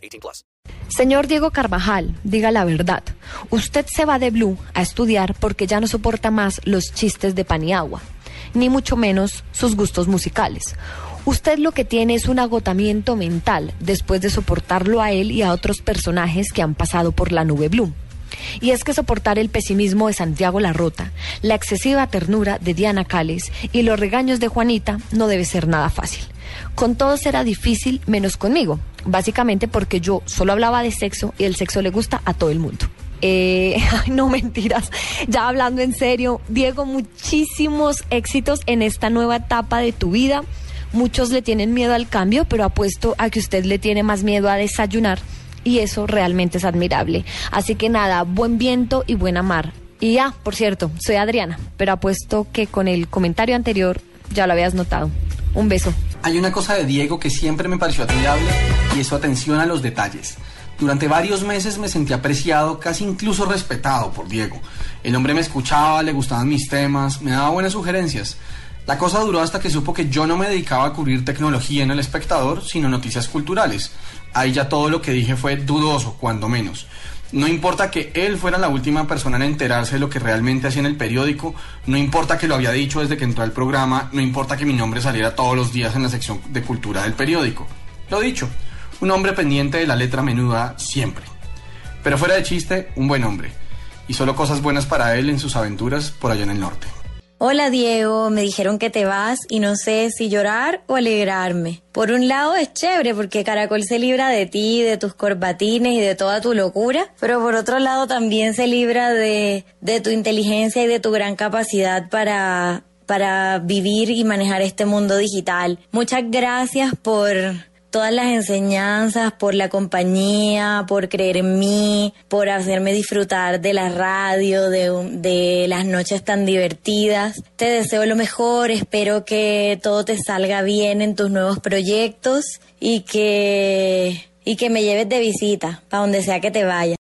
18 plus. Señor Diego Carvajal, diga la verdad. Usted se va de Blue a estudiar porque ya no soporta más los chistes de pan y agua, ni mucho menos sus gustos musicales. Usted lo que tiene es un agotamiento mental después de soportarlo a él y a otros personajes que han pasado por la nube Blue. Y es que soportar el pesimismo de Santiago Larrota, la excesiva ternura de Diana Cales y los regaños de Juanita no debe ser nada fácil. Con todos era difícil, menos conmigo, básicamente porque yo solo hablaba de sexo y el sexo le gusta a todo el mundo. Eh, no mentiras, ya hablando en serio, Diego, muchísimos éxitos en esta nueva etapa de tu vida. Muchos le tienen miedo al cambio, pero apuesto a que usted le tiene más miedo a desayunar y eso realmente es admirable. Así que nada, buen viento y buena mar. Y ya, por cierto, soy Adriana, pero apuesto que con el comentario anterior ya lo habías notado. Un beso. Hay una cosa de Diego que siempre me pareció admirable y es su atención a los detalles. Durante varios meses me sentí apreciado, casi incluso respetado por Diego. El hombre me escuchaba, le gustaban mis temas, me daba buenas sugerencias. La cosa duró hasta que supo que yo no me dedicaba a cubrir tecnología en el espectador, sino noticias culturales. Ahí ya todo lo que dije fue dudoso, cuando menos. No importa que él fuera la última persona en enterarse de lo que realmente hacía en el periódico, no importa que lo había dicho desde que entró al programa, no importa que mi nombre saliera todos los días en la sección de cultura del periódico. Lo dicho, un hombre pendiente de la letra menuda siempre. Pero fuera de chiste, un buen hombre. Y solo cosas buenas para él en sus aventuras por allá en el norte. Hola Diego, me dijeron que te vas y no sé si llorar o alegrarme. Por un lado es chévere porque Caracol se libra de ti, de tus corbatines y de toda tu locura, pero por otro lado también se libra de, de tu inteligencia y de tu gran capacidad para, para vivir y manejar este mundo digital. Muchas gracias por todas las enseñanzas, por la compañía, por creer en mí, por hacerme disfrutar de la radio, de, de, las noches tan divertidas. Te deseo lo mejor, espero que todo te salga bien en tus nuevos proyectos y que, y que me lleves de visita, para donde sea que te vaya.